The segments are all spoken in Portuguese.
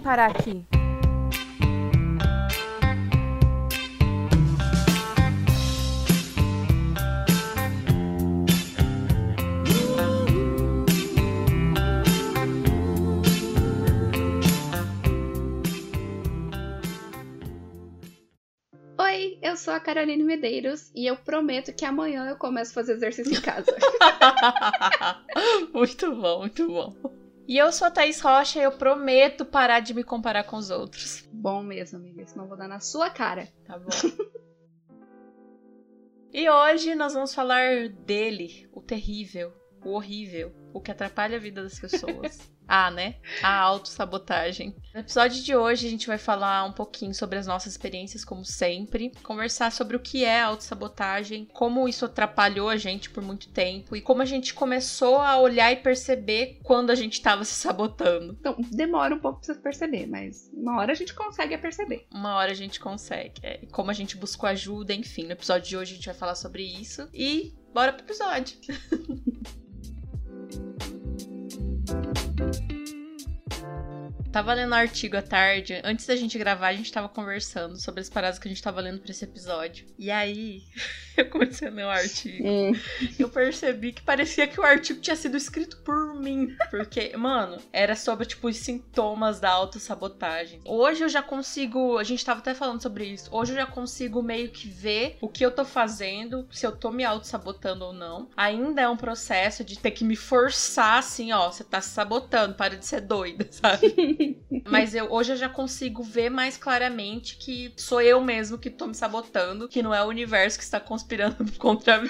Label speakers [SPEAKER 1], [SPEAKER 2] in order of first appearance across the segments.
[SPEAKER 1] vim parar aqui?
[SPEAKER 2] Oi, eu sou a Caroline Medeiros e eu prometo que amanhã eu começo a fazer exercício em casa.
[SPEAKER 3] muito bom, muito bom. E eu sou a Thaís Rocha e eu prometo parar de me comparar com os outros.
[SPEAKER 2] Bom mesmo, amiga, senão vou dar na sua cara.
[SPEAKER 3] Tá bom. e hoje nós vamos falar dele, o terrível, o horrível, o que atrapalha a vida das pessoas. Ah, né? A autossabotagem. No episódio de hoje a gente vai falar um pouquinho sobre as nossas experiências, como sempre, conversar sobre o que é autossabotagem, como isso atrapalhou a gente por muito tempo e como a gente começou a olhar e perceber quando a gente estava se sabotando.
[SPEAKER 2] Então, demora um pouco pra você perceber, mas uma hora a gente consegue perceber.
[SPEAKER 3] Uma hora a gente consegue. É. E como a gente buscou ajuda, enfim. No episódio de hoje a gente vai falar sobre isso. E bora pro episódio. Tava lendo um artigo à tarde. Antes da gente gravar, a gente tava conversando sobre as paradas que a gente tava lendo pra esse episódio. E aí, eu comecei a ler um artigo. Hum. Eu percebi que parecia que o artigo tinha sido escrito por mim. Porque, mano, era sobre, tipo, os sintomas da autossabotagem. Hoje eu já consigo. A gente tava até falando sobre isso. Hoje eu já consigo meio que ver o que eu tô fazendo, se eu tô me autossabotando ou não. Ainda é um processo de ter que me forçar assim, ó. Você tá se sabotando, para de ser doida, sabe? Mas eu hoje eu já consigo ver mais claramente que sou eu mesmo que tô me sabotando, que não é o universo que está conspirando contra mim.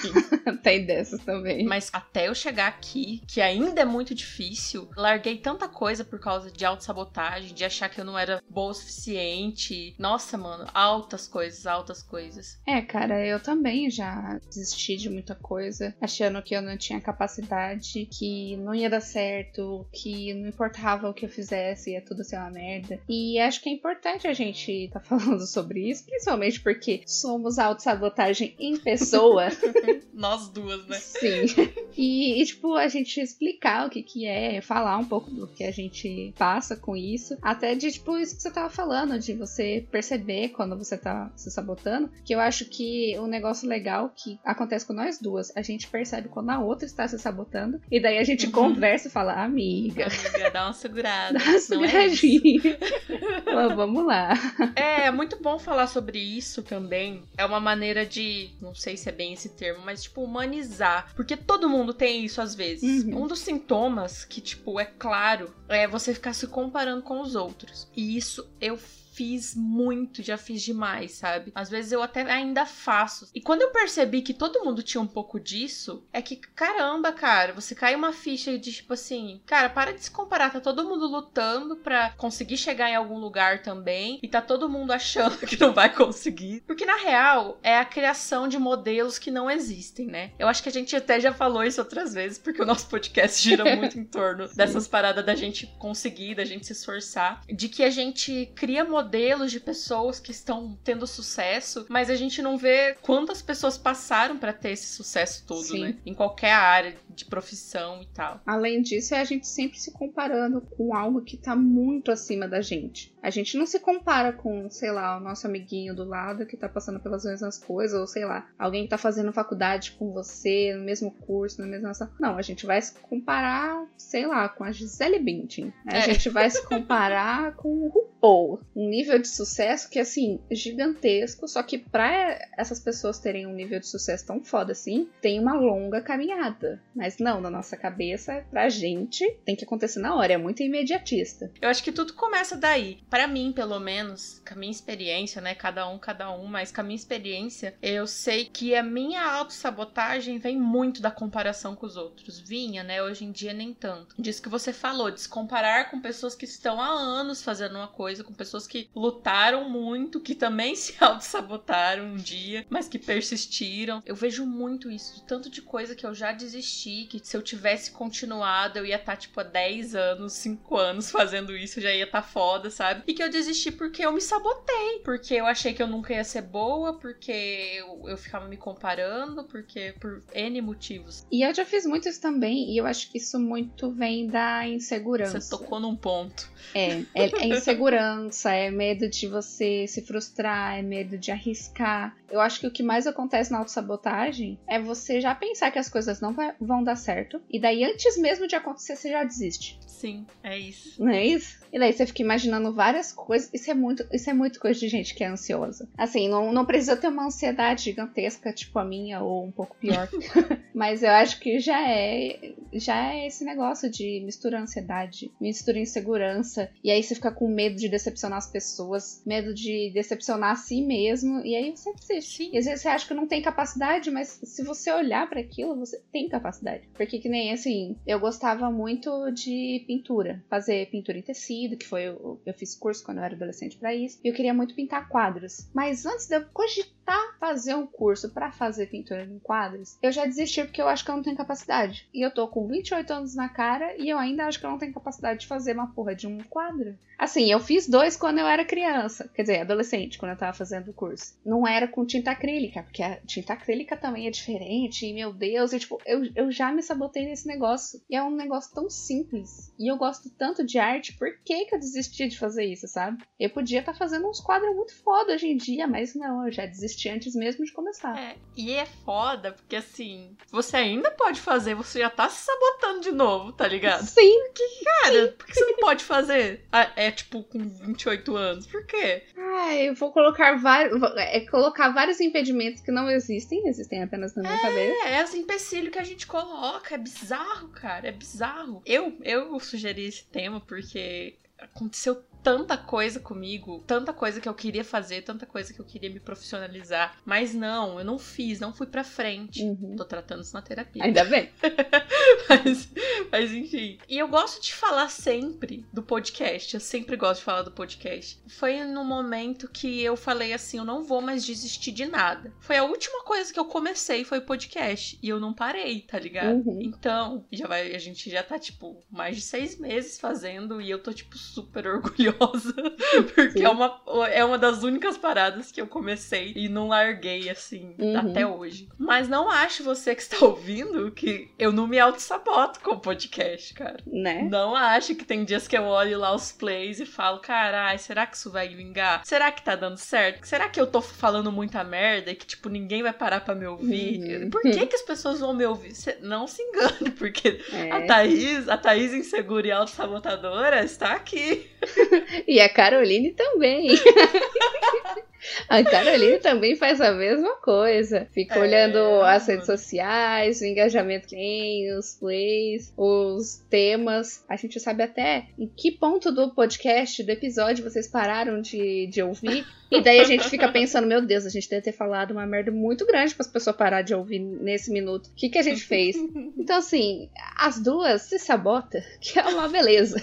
[SPEAKER 2] Tem dessas também.
[SPEAKER 3] Mas até eu chegar aqui, que ainda é muito difícil, larguei tanta coisa por causa de autossabotagem, de achar que eu não era boa o suficiente. Nossa, mano, altas coisas, altas coisas.
[SPEAKER 2] É, cara, eu também já desisti de muita coisa, achando que eu não tinha capacidade, que não ia dar certo, que não importava o que eu fizesse, ia tudo ser uma merda. E acho que é importante a gente tá falando sobre isso, principalmente porque somos autossabotagem em pessoa.
[SPEAKER 3] Nós duas, né?
[SPEAKER 2] Sim. E, e, tipo, a gente explicar o que que é, falar um pouco do que a gente passa com isso. Até de, tipo, isso que você tava falando, de você perceber quando você tá se sabotando. Que eu acho que um negócio legal que acontece com nós duas, a gente percebe quando a outra está se sabotando. E daí a gente uhum. conversa e fala, amiga.
[SPEAKER 3] Amiga, dá uma segurada.
[SPEAKER 2] Dá uma É vamos lá.
[SPEAKER 3] É, é muito bom falar sobre isso também. É uma maneira de, não sei se é bem esse termo, mas tipo, humanizar. Porque todo mundo tem isso às vezes. Uhum. Um dos sintomas que, tipo, é claro, é você ficar se comparando com os outros. E isso eu fiz muito, já fiz demais, sabe? Às vezes eu até ainda faço. E quando eu percebi que todo mundo tinha um pouco disso, é que, caramba, cara, você cai uma ficha de tipo assim, cara, para de se comparar, tá todo mundo lutando pra conseguir chegar em algum lugar também, e tá todo mundo achando que não vai conseguir. Porque na real, é a criação de modelos que não existem, né? Eu acho que a gente até já falou isso outras vezes, porque o nosso podcast gira muito em torno dessas paradas da gente conseguir, da gente se esforçar, de que a gente cria modelos modelos de pessoas que estão tendo sucesso, mas a gente não vê quantas pessoas passaram para ter esse sucesso todo, Sim. né? Em qualquer área de profissão e tal.
[SPEAKER 2] Além disso, é a gente sempre se comparando com algo que tá muito acima da gente. A gente não se compara com, sei lá, o nosso amiguinho do lado que tá passando pelas mesmas coisas, ou sei lá, alguém que tá fazendo faculdade com você, no mesmo curso, na mesma. Não, a gente vai se comparar, sei lá, com a Gisele Bündchen. A é. gente vai se comparar com o RuPaul. Um nível de sucesso que, assim, gigantesco, só que pra essas pessoas terem um nível de sucesso tão foda assim, tem uma longa caminhada. Mas não, na nossa cabeça, pra gente, tem que acontecer na hora, é muito imediatista.
[SPEAKER 3] Eu acho que tudo começa daí. Para mim, pelo menos, com a minha experiência, né? Cada um, cada um, mas com a minha experiência, eu sei que a minha autossabotagem vem muito da comparação com os outros. Vinha, né? Hoje em dia, nem tanto. Disso que você falou, de se comparar com pessoas que estão há anos fazendo uma coisa, com pessoas que lutaram muito, que também se auto-sabotaram um dia, mas que persistiram. Eu vejo muito isso, tanto de coisa que eu já desisti que se eu tivesse continuado, eu ia estar, tá, tipo, há 10 anos, 5 anos fazendo isso, já ia estar tá foda, sabe? E que eu desisti porque eu me sabotei, porque eu achei que eu nunca ia ser boa, porque eu, eu ficava me comparando, porque por N motivos.
[SPEAKER 2] E eu já fiz muito isso também, e eu acho que isso muito vem da insegurança.
[SPEAKER 3] Você tocou num ponto.
[SPEAKER 2] É, é, é insegurança, é medo de você se frustrar, é medo de arriscar. Eu acho que o que mais acontece na autossabotagem é você já pensar que as coisas não vai, vão dar certo, e daí antes mesmo de acontecer, você já desiste.
[SPEAKER 3] Sim, é isso.
[SPEAKER 2] Não é isso? E daí você fica imaginando várias coisas. Isso é muito, isso é muito coisa de gente que é ansiosa. Assim, não, não precisa ter uma ansiedade gigantesca, tipo a minha, ou um pouco pior. Mas eu acho que já é, já é esse negócio de mistura ansiedade, mistura insegurança. E aí você fica com medo de decepcionar as pessoas, medo de decepcionar a si mesmo. E aí você desiste. Sim. E às vezes você acha que não tem capacidade, mas se você olhar para aquilo, você tem capacidade. Porque que nem assim, eu gostava muito de pintura, fazer pintura em tecido, que foi eu, eu fiz curso quando eu era adolescente para isso. E eu queria muito pintar quadros. Mas antes de eu cogitar fazer um curso para fazer pintura em quadros, eu já desisti porque eu acho que eu não tenho capacidade. E eu tô com 28 anos na cara e eu ainda acho que eu não tenho capacidade de fazer uma porra de um quadro. Assim, eu fiz dois quando eu era criança, quer dizer, adolescente, quando eu tava fazendo o curso. Não era com tinta acrílica, porque a tinta acrílica também é diferente, e meu Deus, e tipo, eu, eu já me sabotei nesse negócio. E é um negócio tão simples. E eu gosto tanto de arte, por que, que eu desisti de fazer isso, sabe? Eu podia estar tá fazendo uns quadros muito foda hoje em dia, mas não, eu já desisti antes mesmo de começar.
[SPEAKER 3] É, e é foda, porque assim, você ainda pode fazer, você já tá se sabotando de novo, tá ligado?
[SPEAKER 2] Sim.
[SPEAKER 3] Porque, cara, Sim. por que você não pode fazer? Ah, é tipo, com 28 anos. Por quê?
[SPEAKER 2] Ah, eu vou colocar vários. É colocar vários impedimentos que não existem, existem apenas na minha
[SPEAKER 3] é,
[SPEAKER 2] cabeça.
[SPEAKER 3] É, os empecilhos que a gente coloca. É bizarro, cara. É bizarro. Eu, eu sugeri esse tema porque aconteceu tanta coisa comigo, tanta coisa que eu queria fazer, tanta coisa que eu queria me profissionalizar. Mas não, eu não fiz, não fui pra frente. Uhum. Tô tratando isso na terapia.
[SPEAKER 2] Ainda bem.
[SPEAKER 3] mas, mas enfim. E eu gosto de falar sempre do podcast. Eu sempre gosto de falar do podcast. Foi no momento que eu falei assim: eu não vou mais desistir de nada. Foi a última coisa que eu comecei, foi o podcast. E eu não parei, tá ligado? Uhum. Então, já vai, a gente já tá, tipo, mais de seis meses fazendo e eu tô, tipo, super orgulhosa curiosa, porque é uma, é uma das únicas paradas que eu comecei e não larguei, assim, uhum. até hoje. Mas não acho você que está ouvindo que eu não me auto-saboto com o podcast, cara.
[SPEAKER 2] Né?
[SPEAKER 3] Não acho que tem dias que eu olho lá os plays e falo, carai, será que isso vai vingar? Será que tá dando certo? Será que eu tô falando muita merda e que, tipo, ninguém vai parar pra me ouvir? Uhum. Por que que as pessoas vão me ouvir? Cê não se engane, porque é. a Thaís, a Thaís insegura e auto-sabotadora está aqui.
[SPEAKER 2] e a Caroline também. A Caroline também faz a mesma coisa. Fica é, olhando as redes sociais, o engajamento que tem, os plays, os temas. A gente sabe até em que ponto do podcast, do episódio, vocês pararam de, de ouvir. E daí a gente fica pensando, meu Deus, a gente deve ter falado uma merda muito grande para as pessoas parar de ouvir nesse minuto. O que, que a gente fez? Então, assim, as duas se sabota, que é uma beleza.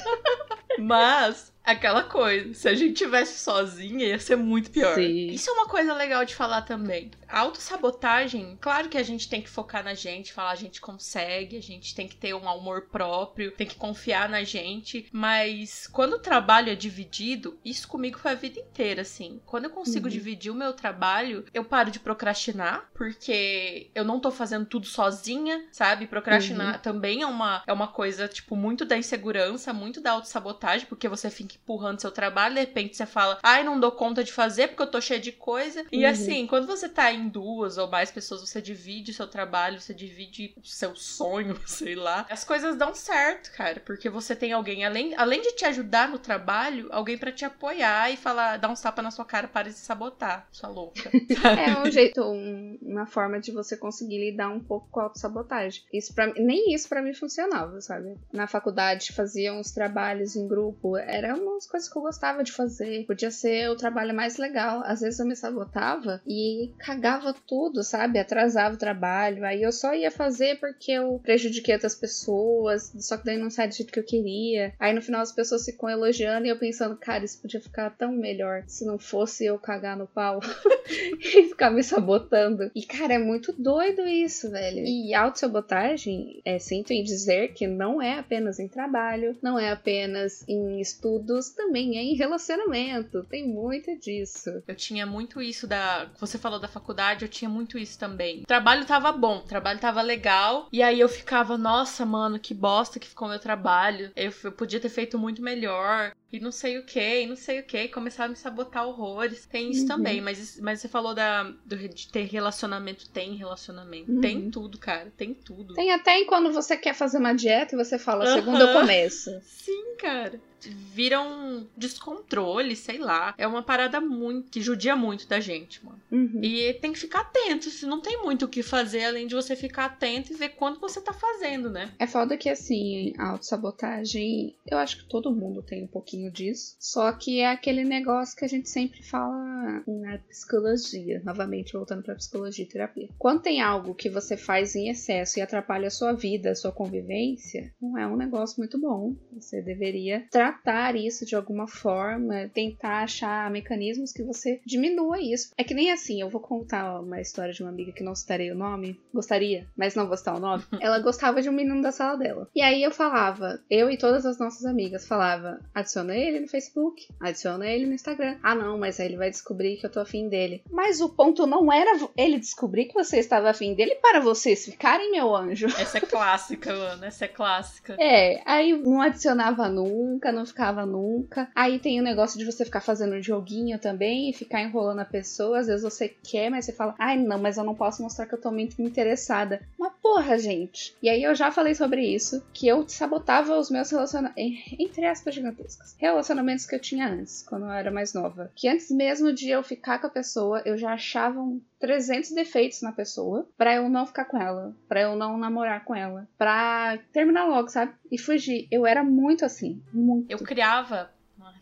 [SPEAKER 3] Mas aquela coisa. Se a gente tivesse sozinha, ia ser muito pior.
[SPEAKER 2] Sim.
[SPEAKER 3] Isso é uma coisa legal de falar também. A autossabotagem, claro que a gente tem que focar na gente, falar a gente consegue, a gente tem que ter um amor próprio, tem que confiar na gente. Mas quando o trabalho é dividido, isso comigo foi a vida inteira, assim. Quando eu consigo uhum. dividir o meu trabalho, eu paro de procrastinar, porque eu não tô fazendo tudo sozinha, sabe? Procrastinar uhum. também é uma, é uma coisa, tipo, muito da insegurança, muito da autossabotagem, porque você fica empurrando seu trabalho, de repente você fala, ai, não dou conta de fazer porque eu tô cheia de coisa. E uhum. assim, quando você tá em duas ou mais pessoas, você divide o seu trabalho, você divide o seu sonho, sei lá. As coisas dão certo, cara, porque você tem alguém, além, além de te ajudar no trabalho, alguém para te apoiar e falar, dar um tapa na sua cara, para de sabotar, sua louca.
[SPEAKER 2] é um jeito, um, uma forma de você conseguir lidar um pouco com a autossabotagem. Isso pra, nem isso para mim funcionava, sabe? Na faculdade fazia uns trabalhos em grupo, era uma umas coisas que eu gostava de fazer. Podia ser o trabalho mais legal. Às vezes eu me sabotava e cagava tudo, sabe? Atrasava o trabalho. Aí eu só ia fazer porque eu prejudiquei outras pessoas. Só que daí não sai do jeito que eu queria. Aí no final as pessoas ficam elogiando e eu pensando, cara, isso podia ficar tão melhor se não fosse eu cagar no pau e ficar me sabotando. E cara, é muito doido isso, velho. E autossabotagem, é, sinto em dizer que não é apenas em trabalho, não é apenas em estudos, também é em relacionamento. Tem muito disso.
[SPEAKER 3] Eu tinha muito isso da. Você falou da faculdade, eu tinha muito isso também. O trabalho tava bom, o trabalho tava legal. E aí eu ficava, nossa, mano, que bosta que ficou meu trabalho. Eu, eu podia ter feito muito melhor e não sei o que, e não sei o que, começaram a me sabotar horrores. Tem isso uhum. também, mas, mas você falou da, do, de ter relacionamento, tem relacionamento. Uhum. Tem tudo, cara, tem tudo.
[SPEAKER 2] Tem até em quando você quer fazer uma dieta e você fala, uhum. segundo eu começo.
[SPEAKER 3] Sim, cara vira um descontrole, sei lá. É uma parada muito que judia muito da gente, mano. Uhum. E tem que ficar atento. Se não tem muito o que fazer além de você ficar atento e ver quanto você tá fazendo, né?
[SPEAKER 2] É foda que assim, a autossabotagem, eu acho que todo mundo tem um pouquinho disso. Só que é aquele negócio que a gente sempre fala na psicologia. Novamente, voltando pra psicologia e terapia. Quando tem algo que você faz em excesso e atrapalha a sua vida, a sua convivência, não é um negócio muito bom. Você deveria tratar tratar isso de alguma forma, tentar achar mecanismos que você diminua isso. É que nem assim, eu vou contar uma história de uma amiga que não citarei o nome, gostaria, mas não vou citar o nome. Ela gostava de um menino da sala dela. E aí eu falava, eu e todas as nossas amigas falava, adiciona ele no Facebook, adiciona ele no Instagram. Ah, não, mas aí ele vai descobrir que eu tô afim dele. Mas o ponto não era ele descobrir que você estava afim dele para vocês ficarem, meu anjo.
[SPEAKER 3] Essa é clássica, mano. Essa é clássica.
[SPEAKER 2] É, aí não adicionava nunca, não ficava nunca. Aí tem o negócio de você ficar fazendo um joguinho também e ficar enrolando a pessoa. Às vezes você quer, mas você fala, ai não, mas eu não posso mostrar que eu tô muito interessada. Mas porra, gente. E aí eu já falei sobre isso, que eu sabotava os meus relacionamentos, entre aspas gigantescas, relacionamentos que eu tinha antes, quando eu era mais nova. Que antes mesmo de eu ficar com a pessoa, eu já achava um 300 defeitos na pessoa para eu não ficar com ela, para eu não namorar com ela, para terminar logo, sabe? E fugir. Eu era muito assim, muito.
[SPEAKER 3] Eu criava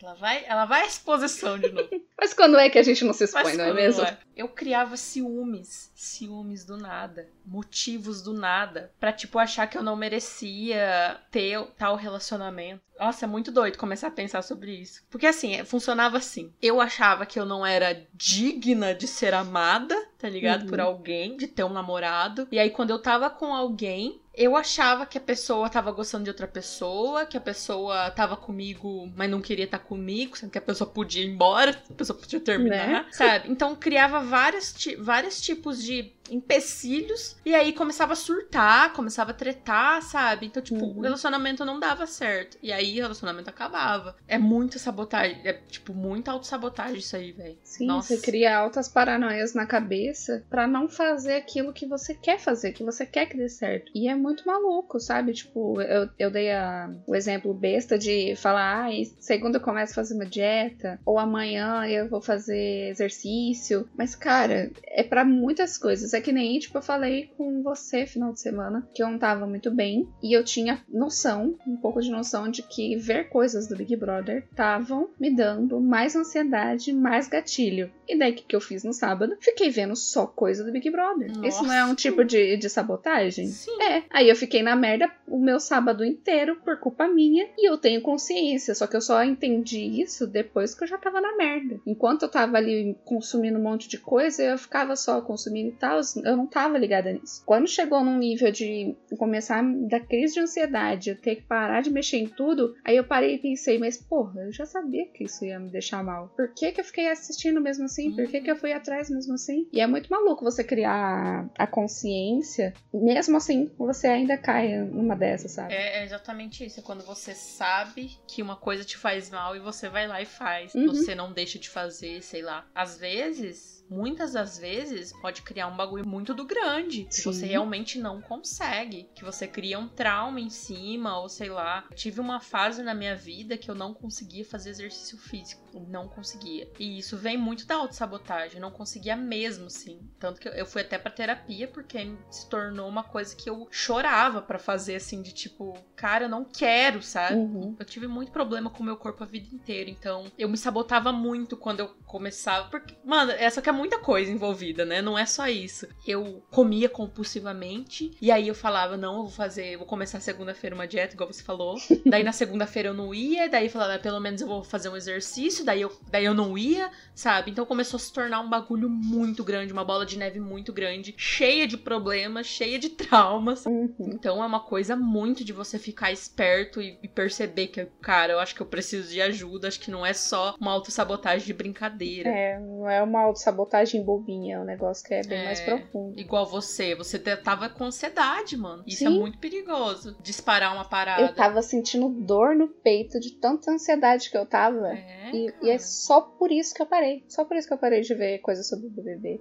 [SPEAKER 3] ela vai, ela vai à exposição de novo.
[SPEAKER 2] Mas quando é que a gente não se expõe, Mas não é mesmo? É?
[SPEAKER 3] Eu criava ciúmes, ciúmes do nada, motivos do nada, pra, tipo, achar que eu não merecia ter tal relacionamento. Nossa, é muito doido começar a pensar sobre isso. Porque assim, é, funcionava assim. Eu achava que eu não era digna de ser amada, tá ligado? Uhum. Por alguém, de ter um namorado. E aí, quando eu tava com alguém, eu achava que a pessoa tava gostando de outra pessoa, que a pessoa tava comigo, mas não queria estar tá comigo, sendo que a pessoa podia ir embora, pessoa podia terminar, né? sabe? Então criava vários, vários tipos de empecilhos e aí começava a surtar, começava a tretar, sabe? Então, tipo, uhum. o relacionamento não dava certo. E aí o relacionamento acabava. É muita sabotagem, é tipo muita autossabotagem isso aí, velho.
[SPEAKER 2] Sim, Nossa. você cria altas paranoias na cabeça para não fazer aquilo que você quer fazer, que você quer que dê certo. E é muito maluco, sabe? Tipo, eu, eu dei a, o exemplo besta de falar, ah, segunda eu começo a fazer uma dieta, ou amanhã eu vou fazer exercício. Mas, cara, é para muitas coisas é que nem, tipo, eu falei com você final de semana que eu não tava muito bem e eu tinha noção, um pouco de noção de que ver coisas do Big Brother estavam me dando mais ansiedade, mais gatilho. E daí o que, que eu fiz no sábado? Fiquei vendo só coisa do Big Brother. Nossa. Isso não é um tipo de, de sabotagem?
[SPEAKER 3] Sim.
[SPEAKER 2] É. Aí eu fiquei na merda o meu sábado inteiro por culpa minha e eu tenho consciência. Só que eu só entendi isso depois que eu já tava na merda. Enquanto eu tava ali consumindo um monte de coisa, eu ficava só consumindo e tal, eu não tava ligada nisso. Quando chegou num nível de começar da crise de ansiedade, eu ter que parar de mexer em tudo, aí eu parei e pensei, mas porra, eu já sabia que isso ia me deixar mal. Por que que eu fiquei assistindo mesmo assim? Por que que eu fui atrás mesmo assim? E é muito maluco você criar a consciência, mesmo assim você ainda cai numa dessas, sabe?
[SPEAKER 3] É, exatamente isso. É quando você sabe que uma coisa te faz mal e você vai lá e faz. Uhum. Você não deixa de fazer, sei lá. Às vezes muitas das vezes pode criar um bagulho muito do grande, que Sim. você realmente não consegue, que você cria um trauma em cima, ou sei lá. Tive uma fase na minha vida que eu não conseguia fazer exercício físico, não conseguia. E isso vem muito da autossabotagem, não conseguia mesmo, sim. Tanto que eu fui até pra terapia porque se tornou uma coisa que eu chorava para fazer, assim, de tipo, cara, eu não quero, sabe? Uhum. Eu tive muito problema com o meu corpo a vida inteira, então eu me sabotava muito quando eu começava, porque, mano, essa que é muita coisa envolvida, né? Não é só isso. Eu comia compulsivamente e aí eu falava, não, eu vou fazer, vou começar segunda-feira uma dieta, igual você falou. daí na segunda-feira eu não ia, daí eu falava, ah, pelo menos eu vou fazer um exercício, daí eu, daí eu não ia, sabe? Então começou a se tornar um bagulho muito grande, uma bola de neve muito grande, cheia de problemas, cheia de traumas. Uhum. Então é uma coisa muito de você ficar esperto e, e perceber que, cara, eu acho que eu preciso de ajuda, acho que não é só uma autossabotagem de brincadeira.
[SPEAKER 2] É, não é uma autossabotagem bobinha, é um negócio que é bem é, mais profundo.
[SPEAKER 3] Igual você, você tava com ansiedade, mano. Isso é Sim. é muito perigoso. Disparar uma parada.
[SPEAKER 2] Eu tava sentindo dor no peito de tanta ansiedade que eu tava. É, e, e, é só por isso que eu parei. Só por isso que eu parei de ver coisas sobre o BBB.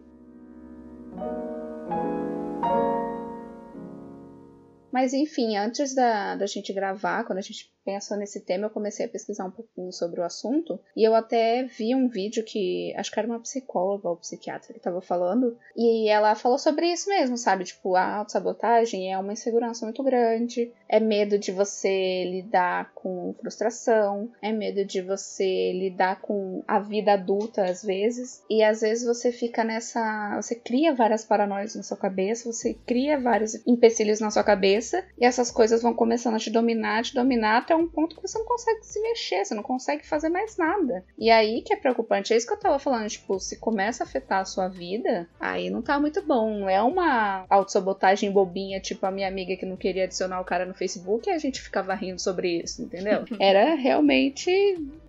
[SPEAKER 2] Mas enfim, antes da, da gente gravar, quando a gente pensou nesse tema, eu comecei a pesquisar um pouquinho sobre o assunto e eu até vi um vídeo que acho que era uma psicóloga ou psiquiatra que estava falando e ela falou sobre isso mesmo, sabe? Tipo, a autossabotagem é uma insegurança muito grande, é medo de você lidar com frustração, é medo de você lidar com a vida adulta às vezes e às vezes você fica nessa, você cria várias paranoias na sua cabeça, você cria vários empecilhos na sua cabeça e essas coisas vão começando a te dominar, te dominar até um ponto que você não consegue se mexer, você não consegue fazer mais nada. E aí que é preocupante. É isso que eu tava falando, tipo, se começa a afetar a sua vida, aí não tá muito bom. Não é uma autossabotagem bobinha, tipo a minha amiga que não queria adicionar o cara no Facebook e a gente ficava rindo sobre isso, entendeu? Era realmente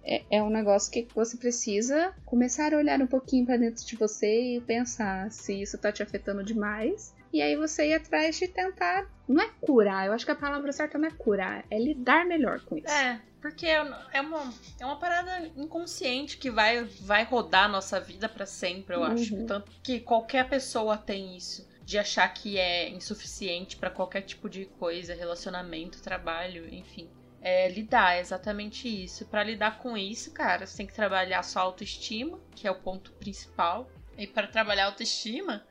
[SPEAKER 2] é, é, um negócio que você precisa começar a olhar um pouquinho para dentro de você e pensar se isso tá te afetando demais e aí você ir atrás de tentar. Não é curar, eu acho que a palavra certa não é curar, é lidar melhor com isso.
[SPEAKER 3] É, porque é uma, é uma parada inconsciente que vai, vai rodar a nossa vida para sempre, eu acho. Uhum. Tanto que qualquer pessoa tem isso. De achar que é insuficiente para qualquer tipo de coisa, relacionamento, trabalho, enfim. É lidar, é exatamente isso. Para lidar com isso, cara, você tem que trabalhar sua autoestima, que é o ponto principal. E para trabalhar a autoestima,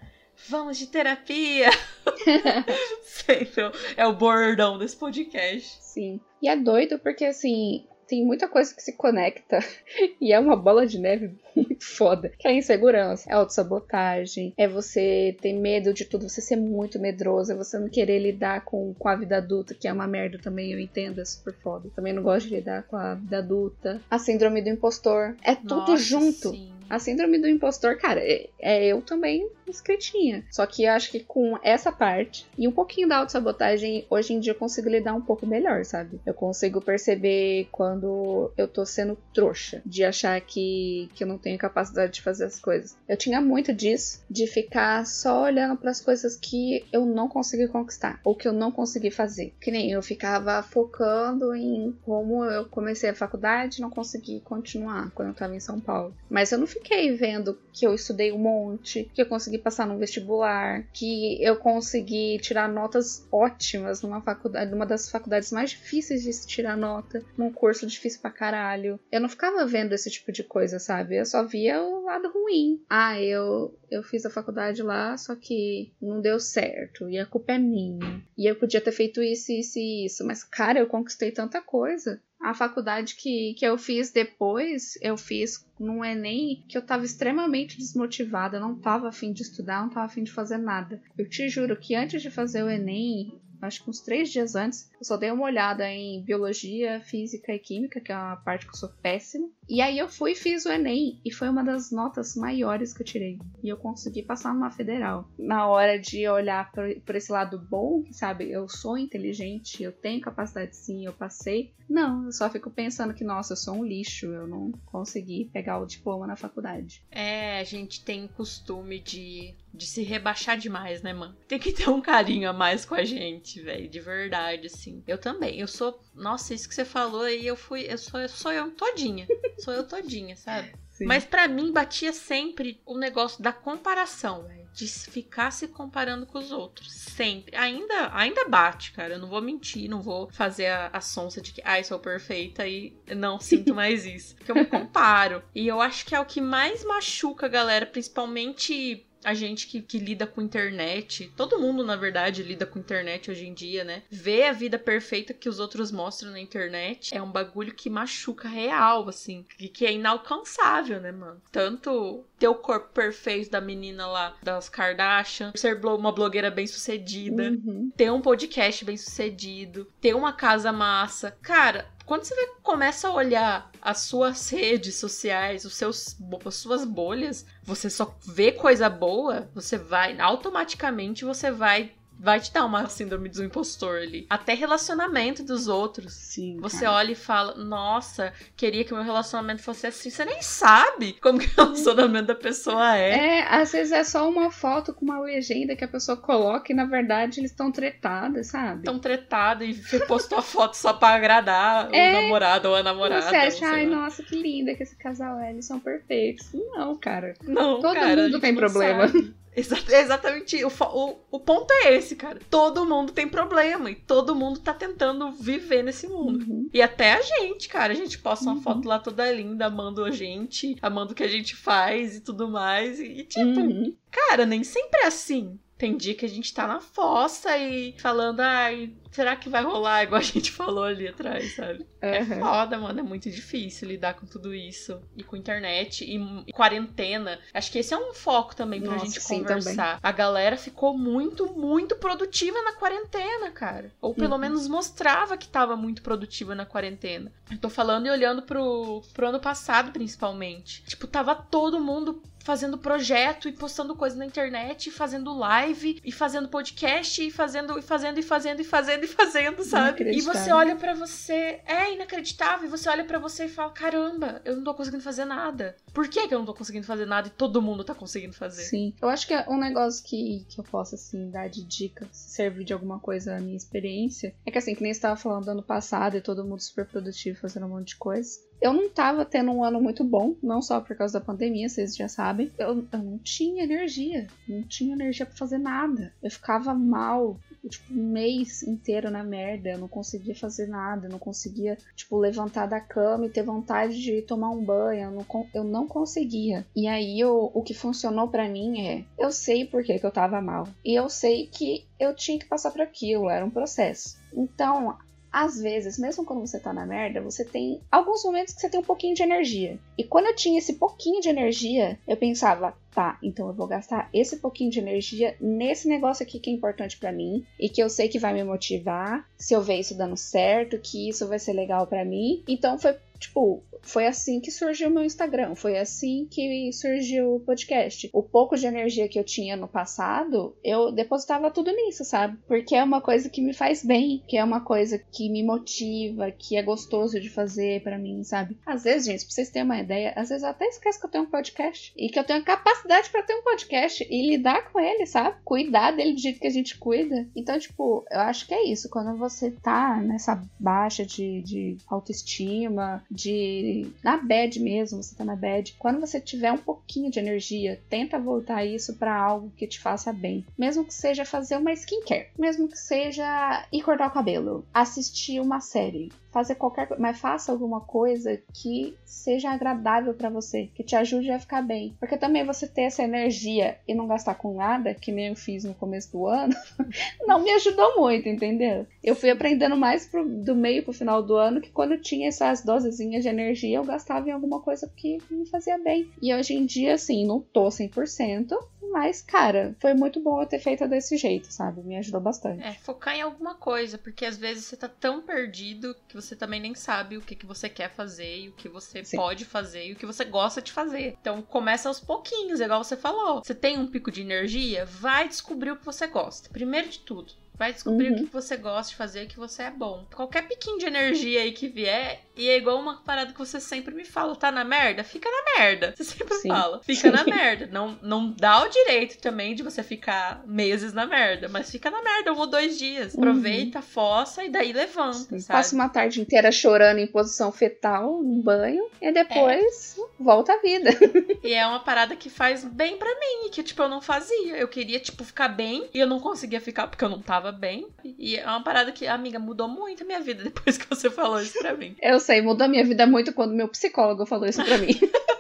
[SPEAKER 3] Vamos de terapia! Sempre é o bordão desse podcast.
[SPEAKER 2] Sim. E é doido porque, assim, tem muita coisa que se conecta e é uma bola de neve muito foda. Que é a insegurança, é autossabotagem, é você ter medo de tudo, você ser muito medroso, é você não querer lidar com, com a vida adulta, que é uma merda também, eu entendo, é super foda. Também não gosto de lidar com a vida adulta. A síndrome do impostor. É Nossa, tudo junto. Sim. A síndrome do impostor, cara, é, é eu também escritinha. Só que acho que com essa parte e um pouquinho da autossabotagem, hoje em dia eu consigo lidar um pouco melhor, sabe? Eu consigo perceber quando eu tô sendo trouxa, de achar que, que eu não tenho capacidade de fazer as coisas. Eu tinha muito disso, de ficar só olhando para as coisas que eu não consegui conquistar, ou que eu não consegui fazer. Que nem eu ficava focando em como eu comecei a faculdade e não consegui continuar quando eu tava em São Paulo. Mas eu não fiquei vendo que eu estudei um monte, que eu consegui passar no vestibular, que eu consegui tirar notas ótimas numa faculdade, numa das faculdades mais difíceis de tirar nota, num curso difícil pra caralho. Eu não ficava vendo esse tipo de coisa, sabe? Eu só via o lado ruim. Ah, eu eu fiz a faculdade lá, só que não deu certo, e a culpa é minha. E eu podia ter feito isso, isso e isso, mas cara, eu conquistei tanta coisa. A faculdade que, que eu fiz depois, eu fiz no Enem que eu tava extremamente desmotivada, não tava afim de estudar, não tava afim de fazer nada. Eu te juro que antes de fazer o Enem, acho que uns três dias antes, eu só dei uma olhada em biologia, física e química, que é uma parte que eu sou péssima. E aí eu fui e fiz o Enem, e foi uma das notas maiores que eu tirei. E eu consegui passar numa federal. Na hora de olhar por, esse lado bom, sabe, eu sou inteligente, eu tenho capacidade sim, eu passei. Não, eu só fico pensando que, nossa, eu sou um lixo, eu não consegui pegar o diploma na faculdade.
[SPEAKER 3] É, a gente tem costume de de se rebaixar demais, né, mano? Tem que ter um carinho a mais com a gente, velho, de verdade, assim. Eu também, eu sou, nossa, isso que você falou aí, eu fui, eu sou, eu sou eu todinha. sou eu todinha, sabe? Sim. Mas para mim batia sempre o negócio da comparação, velho de ficar se comparando com os outros. Sempre. Ainda, ainda bate, cara. Eu não vou mentir, não vou fazer a, a sonsa de que, ai, sou perfeita e não sinto mais isso. Porque eu me comparo. E eu acho que é o que mais machuca a galera, principalmente a gente que, que, lida com internet, todo mundo, na verdade, lida com internet hoje em dia, né? Ver a vida perfeita que os outros mostram na internet é um bagulho que machuca real, assim, que, que é inalcançável, né, mano? Tanto ter o corpo perfeito da menina lá, das Kardashian, ser uma blogueira bem sucedida, uhum. ter um podcast bem sucedido, ter uma casa massa. Cara, quando você começa a olhar as suas redes sociais, os seus, as suas bolhas, você só vê coisa boa, você vai, automaticamente você vai vai te dar uma síndrome do impostor ali. Até relacionamento dos outros.
[SPEAKER 2] Sim.
[SPEAKER 3] Você cara. olha e fala, nossa, queria que o meu relacionamento fosse assim. Você nem sabe como que o relacionamento da pessoa é.
[SPEAKER 2] É, às vezes é só uma foto com uma legenda que a pessoa coloca e na verdade eles estão tretados, sabe?
[SPEAKER 3] Estão tretados e postou a foto só pra agradar é, o namorado ou a namorada.
[SPEAKER 2] Você acha, ai, nossa, que linda que esse casal é, eles são perfeitos. Não, cara.
[SPEAKER 3] Não,
[SPEAKER 2] Todo
[SPEAKER 3] cara,
[SPEAKER 2] mundo tem problema.
[SPEAKER 3] Sabe. Exatamente. O, o, o ponto é esse, cara. Todo mundo tem problema e todo mundo tá tentando viver nesse mundo. Uhum. E até a gente, cara. A gente posta uma uhum. foto lá toda linda, amando a gente, amando o que a gente faz e tudo mais. E, tipo, uhum. cara, nem sempre é assim. Tem dia que a gente tá na fossa e falando, ai, será que vai rolar igual a gente falou ali atrás, sabe? Uhum. É foda, mano. É muito difícil lidar com tudo isso. E com internet e, e quarentena. Acho que esse é um foco também pra Nossa, gente sim, conversar. Também. A galera ficou muito, muito produtiva na quarentena, cara. Ou pelo uhum. menos mostrava que tava muito produtiva na quarentena. Eu tô falando e olhando pro, pro ano passado, principalmente. Tipo, tava todo mundo fazendo projeto e postando coisa na internet, e fazendo live e fazendo podcast e fazendo e fazendo e fazendo e fazendo e fazendo, sabe? E você olha para você, é inacreditável, e você olha para você e fala: "Caramba, eu não tô conseguindo fazer nada. Por que, que eu não tô conseguindo fazer nada e todo mundo tá conseguindo fazer?"
[SPEAKER 2] Sim. Eu acho que é um negócio que, que eu posso assim dar de dica, se servir de alguma coisa a minha experiência, é que assim, que nem estava falando ano passado e todo mundo super produtivo fazendo um monte de coisa. Eu não tava tendo um ano muito bom, não só por causa da pandemia, vocês já sabem. Eu, eu não tinha energia, não tinha energia para fazer nada. Eu ficava mal, tipo, um mês inteiro na merda. Eu não conseguia fazer nada, não conseguia, tipo, levantar da cama e ter vontade de tomar um banho. Eu não, eu não conseguia. E aí eu, o que funcionou para mim é: eu sei por que, que eu tava mal. E eu sei que eu tinha que passar por aquilo, era um processo. Então, às vezes, mesmo quando você tá na merda, você tem alguns momentos que você tem um pouquinho de energia. E quando eu tinha esse pouquinho de energia, eu pensava, tá, então eu vou gastar esse pouquinho de energia nesse negócio aqui que é importante para mim e que eu sei que vai me motivar, se eu ver isso dando certo, que isso vai ser legal para mim. Então foi Tipo, foi assim que surgiu meu Instagram, foi assim que surgiu o podcast. O pouco de energia que eu tinha no passado, eu depositava tudo nisso, sabe? Porque é uma coisa que me faz bem, que é uma coisa que me motiva, que é gostoso de fazer para mim, sabe? Às vezes, gente, pra vocês terem uma ideia, às vezes eu até esqueço que eu tenho um podcast e que eu tenho capacidade para ter um podcast e lidar com ele, sabe? Cuidar dele do jeito que a gente cuida. Então, tipo, eu acho que é isso. Quando você tá nessa baixa de, de autoestima, de. na bad mesmo, você tá na bad. Quando você tiver um pouquinho de energia, tenta voltar isso para algo que te faça bem. Mesmo que seja fazer uma skincare, mesmo que seja ir cortar o cabelo, assistir uma série, fazer qualquer mas faça alguma coisa que seja agradável para você, que te ajude a ficar bem. Porque também você ter essa energia e não gastar com nada, que nem eu fiz no começo do ano, não me ajudou muito, entendeu? Eu fui aprendendo mais pro, do meio pro final do ano que quando eu tinha essas dosezinhas de energia, eu gastava em alguma coisa que me fazia bem. E hoje em dia, assim, não tô 100%, mas, cara, foi muito bom eu ter feito desse jeito, sabe? Me ajudou bastante.
[SPEAKER 3] É, focar em alguma coisa, porque às vezes você tá tão perdido que você também nem sabe o que, que você quer fazer e o que você Sim. pode fazer e o que você gosta de fazer. Então começa aos pouquinhos, igual você falou. Você tem um pico de energia, vai descobrir o que você gosta. Primeiro de tudo. Vai descobrir uhum. o que você gosta de fazer, o que você é bom. Qualquer piquinho de energia aí que vier, E é igual uma parada que você sempre me fala, tá na merda? Fica na merda. Você sempre Sim. fala, fica na merda. Não, não dá o direito também de você ficar meses na merda, mas fica na merda um ou dois dias. Uhum. Aproveita, uhum. fossa e daí levanta?
[SPEAKER 2] Passa uma tarde inteira chorando em posição fetal, no banho, e depois é. volta à vida.
[SPEAKER 3] E é uma parada que faz bem para mim, que tipo, eu não fazia. Eu queria, tipo, ficar bem e eu não conseguia ficar porque eu não tava bem. E é uma parada que, amiga, mudou muito a minha vida depois que você falou isso pra mim.
[SPEAKER 2] Eu sei, mudou a minha vida muito quando meu psicólogo falou isso pra mim.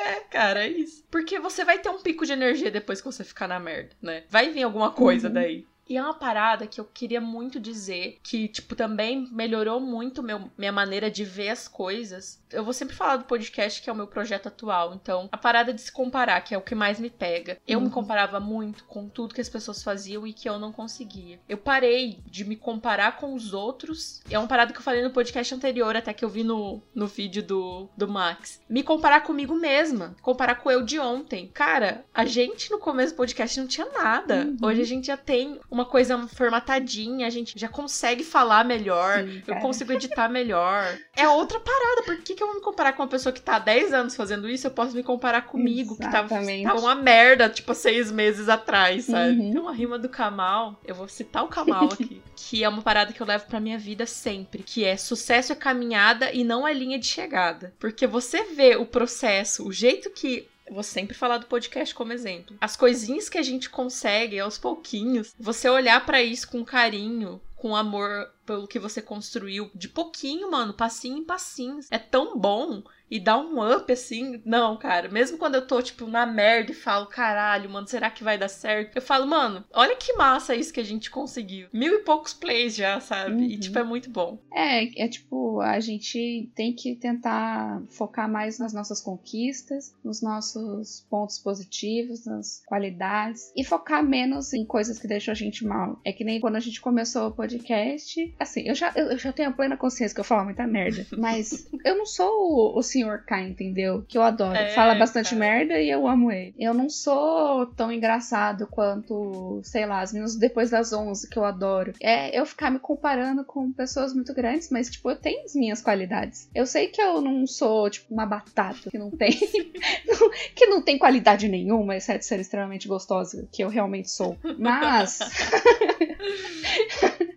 [SPEAKER 3] É, cara, é isso. Porque você vai ter um pico de energia depois que você ficar na merda, né? Vai vir alguma coisa uhum. daí. E é uma parada que eu queria muito dizer, que, tipo, também melhorou muito meu, minha maneira de ver as coisas. Eu vou sempre falar do podcast, que é o meu projeto atual. Então, a parada de se comparar, que é o que mais me pega. Eu uhum. me comparava muito com tudo que as pessoas faziam e que eu não conseguia. Eu parei de me comparar com os outros. É uma parada que eu falei no podcast anterior, até que eu vi no, no vídeo do, do Max. Me comparar comigo mesma. Comparar com eu de ontem. Cara, a gente no começo do podcast não tinha nada. Uhum. Hoje a gente já tem uma uma coisa formatadinha, a gente já consegue falar melhor, Sim, eu consigo editar melhor. É outra parada, por que, que eu vou me comparar com uma pessoa que tá há 10 anos fazendo isso? Eu posso me comparar comigo, Exatamente. que tava, tava uma merda, tipo, seis meses atrás, sabe? Uhum. Tem uma rima do Kamal, eu vou citar o Kamal aqui, que é uma parada que eu levo pra minha vida sempre, que é sucesso é caminhada e não é linha de chegada. Porque você vê o processo, o jeito que vou sempre falar do podcast como exemplo. As coisinhas que a gente consegue aos pouquinhos, você olhar para isso com carinho, com amor pelo que você construiu, de pouquinho, mano, passinho em passinho. É tão bom e dá um up assim. Não, cara, mesmo quando eu tô, tipo, na merda e falo, caralho, mano, será que vai dar certo? Eu falo, mano, olha que massa isso que a gente conseguiu. Mil e poucos plays já, sabe? Uhum. E, tipo, é muito bom.
[SPEAKER 2] É, é tipo, a gente tem que tentar focar mais nas nossas conquistas, nos nossos pontos positivos, nas qualidades e focar menos em coisas que deixam a gente mal. É que nem quando a gente começou o podcast, assim, eu já, eu já tenho a plena consciência que eu falo muita merda, mas eu não sou o, o Sr. K, entendeu? Que eu adoro. É, Fala bastante cara. merda e eu amo ele. Eu não sou tão engraçado quanto, sei lá, as meninas depois das 11, que eu adoro. É eu ficar me comparando com pessoas muito grandes, mas, tipo, eu tenho as minhas qualidades. Eu sei que eu não sou, tipo, uma batata que não tem. que não tem qualidade nenhuma, exceto ser extremamente gostosa, que eu realmente sou. Mas.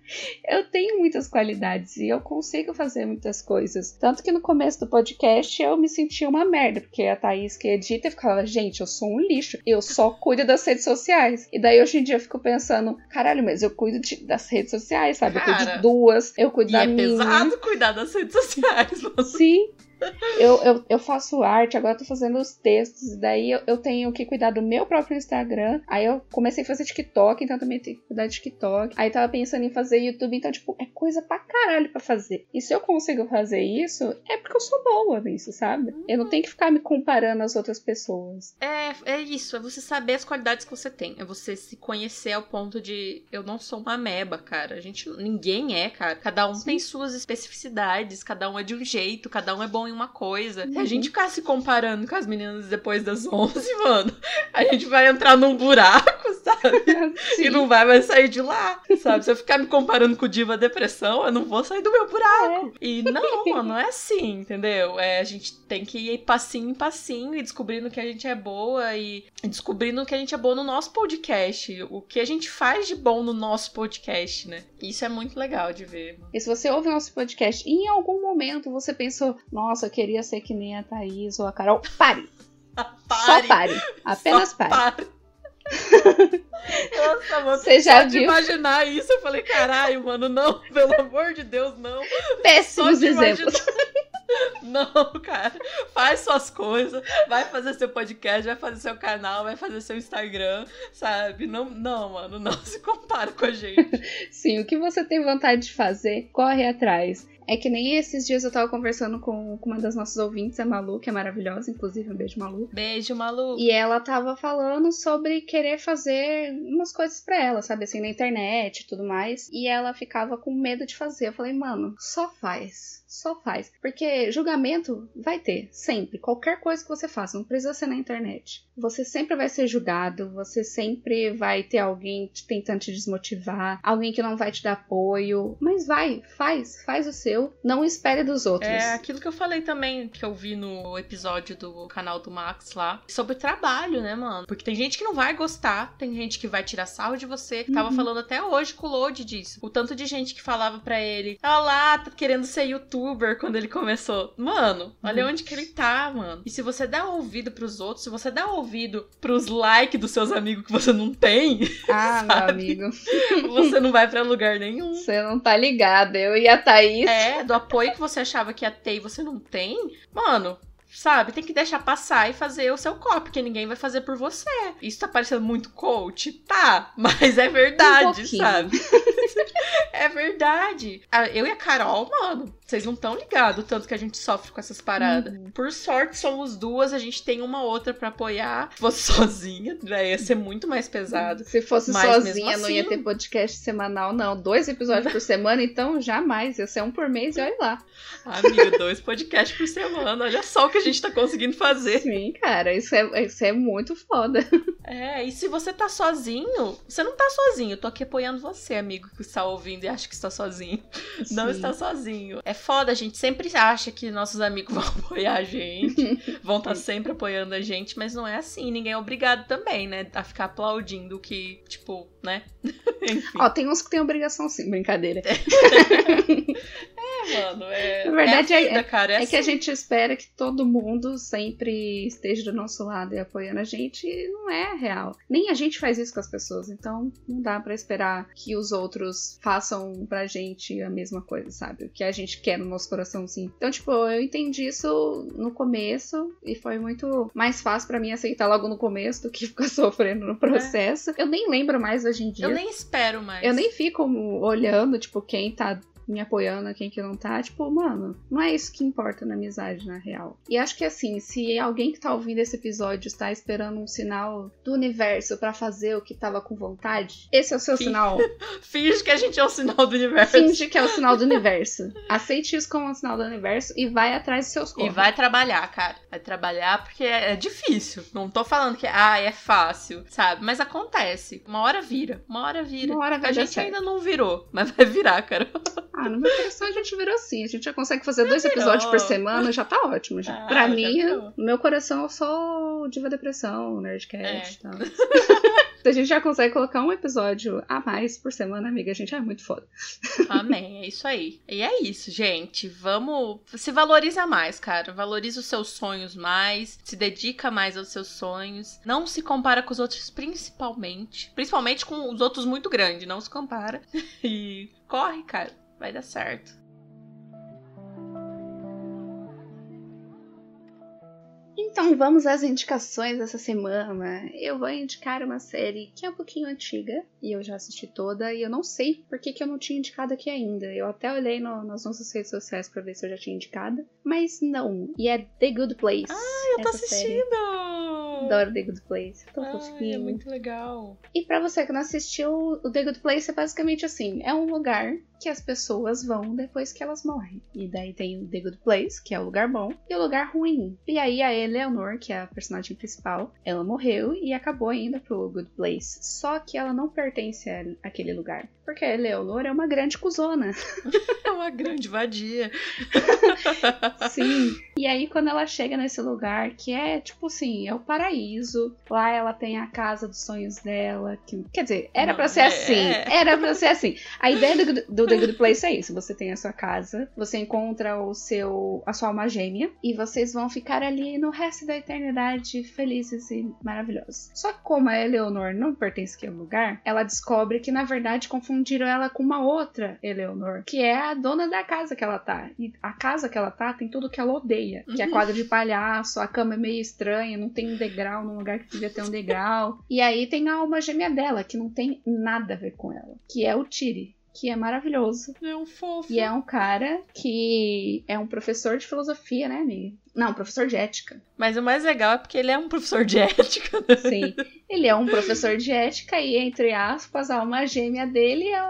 [SPEAKER 2] eu tenho muitas qualidades e eu consigo fazer muitas coisas. Tanto que no começo do podcast eu me sentia uma merda, porque a Thaís que edita ficava, gente, eu sou um lixo, eu só cuido das redes sociais. E daí hoje em dia eu fico pensando, caralho, mas eu cuido de, das redes sociais, sabe? Cara, eu cuido de duas, eu cuido da
[SPEAKER 3] é
[SPEAKER 2] minha.
[SPEAKER 3] É pesado cuidar das redes sociais.
[SPEAKER 2] Sim, eu, eu, eu faço arte, agora tô fazendo os textos, daí eu, eu, tenho que cuidar do meu próprio Instagram. Aí eu comecei a fazer TikTok, então também tenho que cuidar de TikTok. Aí tava pensando em fazer YouTube, então, tipo, é coisa pra caralho pra fazer. E se eu consigo fazer isso, é porque eu sou boa nisso, sabe? Eu não tenho que ficar me comparando às outras pessoas.
[SPEAKER 3] É, é isso, é você saber as qualidades que você tem. É você se conhecer ao ponto de eu não sou uma meba, cara. A gente. Ninguém é, cara. Cada um Sim. tem suas especificidades, cada um é de um jeito, cada um é bom em uma coisa. Se a gente ficar se comparando com as meninas depois das 11, mano, a gente vai entrar num buraco, sabe? Sim. E não vai mais sair de lá, sabe? Se eu ficar me comparando com o Diva Depressão, eu não vou sair do meu buraco. É. E não, mano, não é assim, entendeu? É, a gente tem que ir passinho em passinho e descobrindo que a gente é boa e descobrindo que a gente é bom no nosso podcast, o que a gente faz de bom no nosso podcast, né? Isso é muito legal de ver.
[SPEAKER 2] E se você ouve o nosso podcast e em algum momento você pensou, nossa, nossa, eu queria ser que nem a Thaís ou a Carol. Pare! pare. Só pare. Apenas Só pare. pare.
[SPEAKER 3] Nossa, mano, você já viu? imaginar isso, eu falei, caralho, mano, não, pelo amor de Deus, não.
[SPEAKER 2] Péssimos exemplos.
[SPEAKER 3] Não, cara, faz suas coisas, vai fazer seu podcast, vai fazer seu canal, vai fazer seu Instagram, sabe? Não, não, mano, não se compara com a gente.
[SPEAKER 2] Sim, o que você tem vontade de fazer, corre atrás. É que nem esses dias eu tava conversando com, com uma das nossas ouvintes, a Malu, que é maravilhosa, inclusive, um beijo, Malu.
[SPEAKER 3] Beijo, Malu.
[SPEAKER 2] E ela tava falando sobre querer fazer umas coisas pra ela, sabe, assim, na internet e tudo mais. E ela ficava com medo de fazer. Eu falei, mano, só faz só faz. Porque julgamento vai ter, sempre. Qualquer coisa que você faça, não precisa ser na internet. Você sempre vai ser julgado, você sempre vai ter alguém tentando te desmotivar, alguém que não vai te dar apoio. Mas vai, faz, faz o seu. Não espere dos outros.
[SPEAKER 3] É aquilo que eu falei também, que eu vi no episódio do canal do Max lá, sobre trabalho, né, mano? Porque tem gente que não vai gostar, tem gente que vai tirar sarro de você. Uhum. Tava falando até hoje com o Lodi disso. O tanto de gente que falava para ele, olha lá, tá querendo ser youtuber quando ele começou. Mano, olha uhum. onde que ele tá, mano. E se você dá ouvido pros outros, se você dá ouvido pros likes dos seus amigos que você não tem.
[SPEAKER 2] Ah, sabe? meu amigo.
[SPEAKER 3] Você não vai para lugar nenhum.
[SPEAKER 2] Você não tá ligado. Eu e a Thaís.
[SPEAKER 3] É, do apoio que você achava que ia ter e você não tem. Mano, sabe? Tem que deixar passar e fazer o seu copy, que ninguém vai fazer por você. Isso tá parecendo muito coach? Tá, mas é verdade, um sabe? é verdade. Eu e a Carol, mano, vocês não estão ligados tanto que a gente sofre com essas paradas. Uhum. Por sorte, somos duas, a gente tem uma outra para apoiar. Se fosse sozinha, né, ia ser muito mais pesado.
[SPEAKER 2] Se fosse mas sozinha, assim... não ia assim, ter podcast semanal, não. Dois episódios por semana, então jamais. Ia ser um por mês e olha lá.
[SPEAKER 3] Amiga, dois podcasts por semana. Olha só o que a gente tá conseguindo fazer.
[SPEAKER 2] Sim, cara, isso é, isso é muito foda.
[SPEAKER 3] É, e se você tá sozinho, você não tá sozinho. Eu tô aqui apoiando você, amigo, que está ouvindo e acha que está sozinho. Sim. Não está sozinho. É foda, a gente sempre acha que nossos amigos vão apoiar a gente, vão estar tá sempre apoiando a gente, mas não é assim. Ninguém é obrigado também, né? A ficar aplaudindo que, tipo, né?
[SPEAKER 2] Enfim. Ó, tem uns que tem obrigação sim, brincadeira.
[SPEAKER 3] é, mano, é.
[SPEAKER 2] Na verdade, é, vida, é, cara, é, é assim. que a assim. gente espera que todo mundo sempre esteja do nosso lado e apoiando a gente, e não é real. Nem a gente faz isso com as pessoas, então não dá para esperar que os outros façam pra gente a mesma coisa, sabe? O que a gente quer no nosso coração, sim. Então, tipo, eu entendi isso no começo e foi muito mais fácil para mim aceitar logo no começo do que ficar sofrendo no processo. É. Eu nem lembro mais hoje em dia.
[SPEAKER 3] Eu nem espero mais.
[SPEAKER 2] Eu nem fico olhando, tipo, quem tá me apoiando, quem que não tá, tipo, mano, não é isso que importa na amizade, na real. E acho que assim, se alguém que tá ouvindo esse episódio está esperando um sinal do universo para fazer o que tava com vontade, esse é o seu Finge. sinal.
[SPEAKER 3] Finge que a gente é o sinal do universo.
[SPEAKER 2] Finge que é o sinal do universo. Aceite isso como um sinal do universo e vai atrás dos seus corpos.
[SPEAKER 3] E vai trabalhar, cara. Vai trabalhar porque é, é difícil. Não tô falando que, ah, é fácil, sabe? Mas acontece. Uma hora vira. Uma hora vira.
[SPEAKER 2] Uma hora vai
[SPEAKER 3] a gente certo. ainda não virou, mas vai virar, cara.
[SPEAKER 2] Ah, no meu coração a gente virou assim. A gente já consegue fazer já dois virou. episódios por semana, já tá ótimo. Já. Ah, pra mim, no meu coração eu sou Diva Depressão, Nerdcast e é. tal. Se a gente já consegue colocar um episódio a mais por semana, amiga, a gente é muito foda.
[SPEAKER 3] Amém, é isso aí. E é isso, gente. Vamos. Se valoriza mais, cara. Valoriza os seus sonhos mais. Se dedica mais aos seus sonhos. Não se compara com os outros, principalmente. Principalmente com os outros muito grandes. Não se compara. E corre, cara vai dar certo.
[SPEAKER 2] Então vamos às indicações dessa semana. Eu vou indicar uma série que é um pouquinho antiga e eu já assisti toda e eu não sei por que, que eu não tinha indicado aqui ainda. Eu até olhei no, nas nossas redes sociais para ver se eu já tinha indicado, mas não. E é The Good Place.
[SPEAKER 3] Ah, eu tô assistindo!
[SPEAKER 2] Série. Adoro The Good Place. Tô
[SPEAKER 3] Ai, é muito legal.
[SPEAKER 2] E para você que não assistiu, o The Good Place é basicamente assim: é um lugar que as pessoas vão depois que elas morrem. E daí tem o The Good Place, que é o lugar bom, e o lugar ruim. E aí a Eleanor, que é a personagem principal, ela morreu e acabou indo pro Good Place. Só que ela não pertence àquele lugar. Porque a Eleanor é uma grande cuzona.
[SPEAKER 3] É uma grande vadia.
[SPEAKER 2] Sim. E aí, quando ela chega nesse lugar, que é tipo assim, é o paraíso. Lá ela tem a casa dos sonhos dela. Que, quer dizer, era pra ser é... assim. Era pra ser assim. A ideia do, do The Good Place é isso. Você tem a sua casa, você encontra o seu, a sua alma gêmea. E vocês vão ficar ali no resto da eternidade felizes e maravilhosos. Só que como a Eleanor não pertence àquele lugar, ela descobre que na verdade confundiram ela com uma outra Eleanor, que é a dona da casa que ela tá. E a casa que ela tá tem tudo que ela odeia, que é quadra de palhaço, a cama é meio estranha, não tem um degrau num lugar que devia ter um degrau. E aí tem a alma gêmea dela, que não tem nada a ver com ela, que é o Tiri que é maravilhoso.
[SPEAKER 3] É um fofo.
[SPEAKER 2] E é um cara que é um professor de filosofia, né, amiga? Não, professor de ética.
[SPEAKER 3] Mas o mais legal é porque ele é um professor de ética. Né?
[SPEAKER 2] Sim. Ele é um professor de ética e, entre aspas, a alma gêmea dele é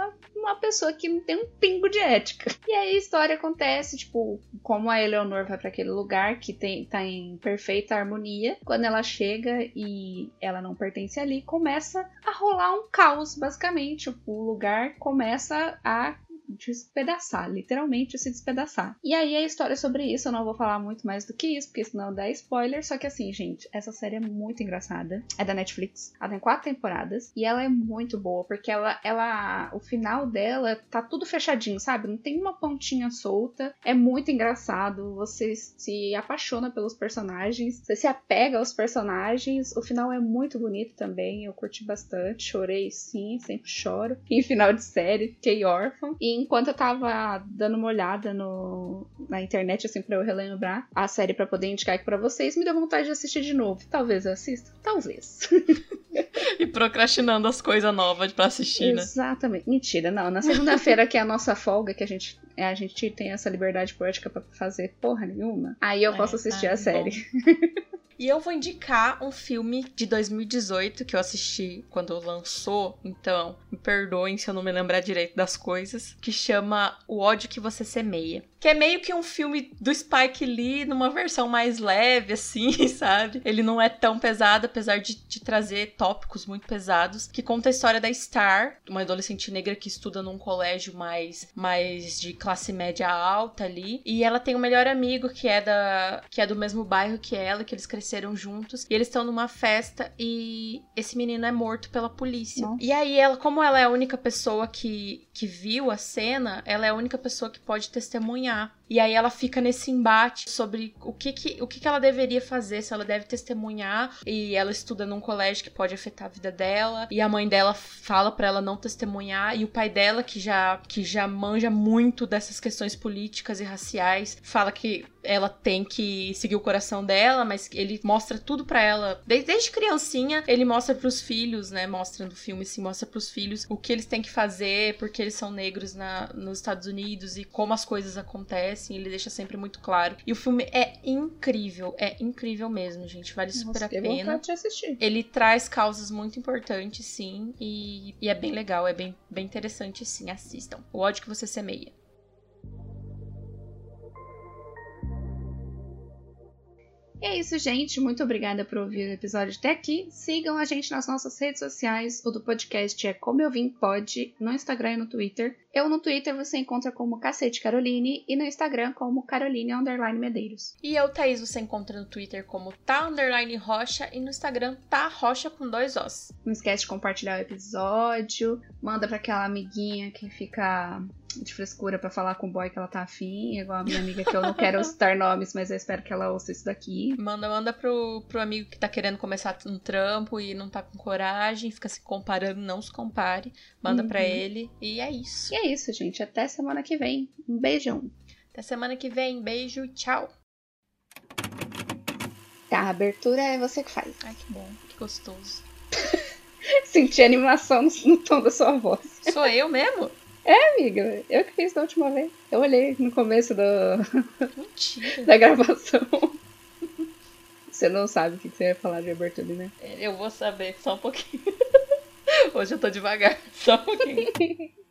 [SPEAKER 2] uma pessoa que não tem um pingo de ética. E aí a história acontece, tipo, como a Eleonor vai para aquele lugar que tem, tá em perfeita harmonia. Quando ela chega e ela não pertence ali, começa a rolar um caos, basicamente. O lugar começa a despedaçar, literalmente se despedaçar. E aí a história sobre isso, eu não vou falar muito mais do que isso, porque senão dá spoiler. Só que assim, gente, essa série é muito engraçada. É da Netflix. Ela tem quatro temporadas e ela é muito boa, porque ela, ela, o final dela tá tudo fechadinho, sabe? Não tem uma pontinha solta. É muito engraçado. Você se apaixona pelos personagens, você se apega aos personagens. O final é muito bonito também. Eu curti bastante, chorei sim, sempre choro. Em final de série, fiquei órfã. E enquanto eu tava dando uma olhada no, na internet, assim, pra eu relembrar a série para poder indicar aqui pra vocês, me deu vontade de assistir de novo. Talvez eu assista? Talvez.
[SPEAKER 3] e procrastinando as coisas novas pra assistir,
[SPEAKER 2] né? Exatamente. Mentira, não. Na segunda-feira, que é a nossa folga, que a gente, a gente tem essa liberdade poética para fazer porra nenhuma, aí eu é, posso assistir a série.
[SPEAKER 3] E eu vou indicar um filme de 2018 que eu assisti quando lançou, então me perdoem se eu não me lembrar direito das coisas, que chama O ódio que você semeia que é meio que um filme do Spike Lee numa versão mais leve, assim, sabe? Ele não é tão pesado, apesar de, de, trazer tópicos muito pesados, que conta a história da Star, uma adolescente negra que estuda num colégio mais, mais de classe média alta ali, e ela tem um melhor amigo que é da que é do mesmo bairro que ela, que eles cresceram juntos, e eles estão numa festa e esse menino é morto pela polícia. Nossa. E aí ela, como ela é a única pessoa que que viu a cena, ela é a única pessoa que pode testemunhar dnia. E aí ela fica nesse embate sobre o que, que, o que, que ela deveria fazer, se ela deve testemunhar. E ela estuda num colégio que pode afetar a vida dela. E a mãe dela fala para ela não testemunhar. E o pai dela, que já, que já manja muito dessas questões políticas e raciais, fala que ela tem que seguir o coração dela, mas ele mostra tudo para ela. Desde, desde criancinha, ele mostra para os filhos, né? Mostra no filme, sim, mostra para os filhos o que eles têm que fazer, porque eles são negros na, nos Estados Unidos e como as coisas acontecem. Ele deixa sempre muito claro. E o filme é incrível, é incrível mesmo, gente. Vale super Nossa, a pena.
[SPEAKER 2] De assistir.
[SPEAKER 3] Ele traz causas muito importantes, sim, e, e é bem legal, é bem, bem interessante, sim. Assistam. O ódio que você semeia.
[SPEAKER 2] E é isso, gente. Muito obrigada por ouvir o episódio até aqui. Sigam a gente nas nossas redes sociais. O do podcast é Como Eu Vim Pode, no Instagram e no Twitter. Eu no Twitter você encontra como Cacete Caroline e no Instagram como Caroline Underline Medeiros.
[SPEAKER 3] E eu, Thaís, você encontra no Twitter como Tá Underline Rocha e no Instagram Tá Rocha com dois Os.
[SPEAKER 2] Não esquece de compartilhar o episódio. Manda para aquela amiguinha que fica de frescura para falar com o boy que ela tá afim, igual a minha amiga que eu não quero citar nomes, mas eu espero que ela ouça isso daqui.
[SPEAKER 3] Manda, manda pro, pro amigo que tá querendo começar um trampo e não tá com coragem, fica se comparando, não se compare. Manda uhum. para ele e é isso.
[SPEAKER 2] E é isso, gente. Até semana que vem. Um beijão.
[SPEAKER 3] Até semana que vem. Beijo, tchau.
[SPEAKER 2] Tá, a abertura é você que faz.
[SPEAKER 3] Ai, que bom, que gostoso.
[SPEAKER 2] Senti animação no tom da sua voz.
[SPEAKER 3] Sou eu mesmo?
[SPEAKER 2] É, amiga, eu que fiz da última vez. Eu olhei no começo do... da gravação. Você não sabe o que você ia falar de abertura, né?
[SPEAKER 3] Eu vou saber, só um pouquinho. Hoje eu tô devagar, só um pouquinho.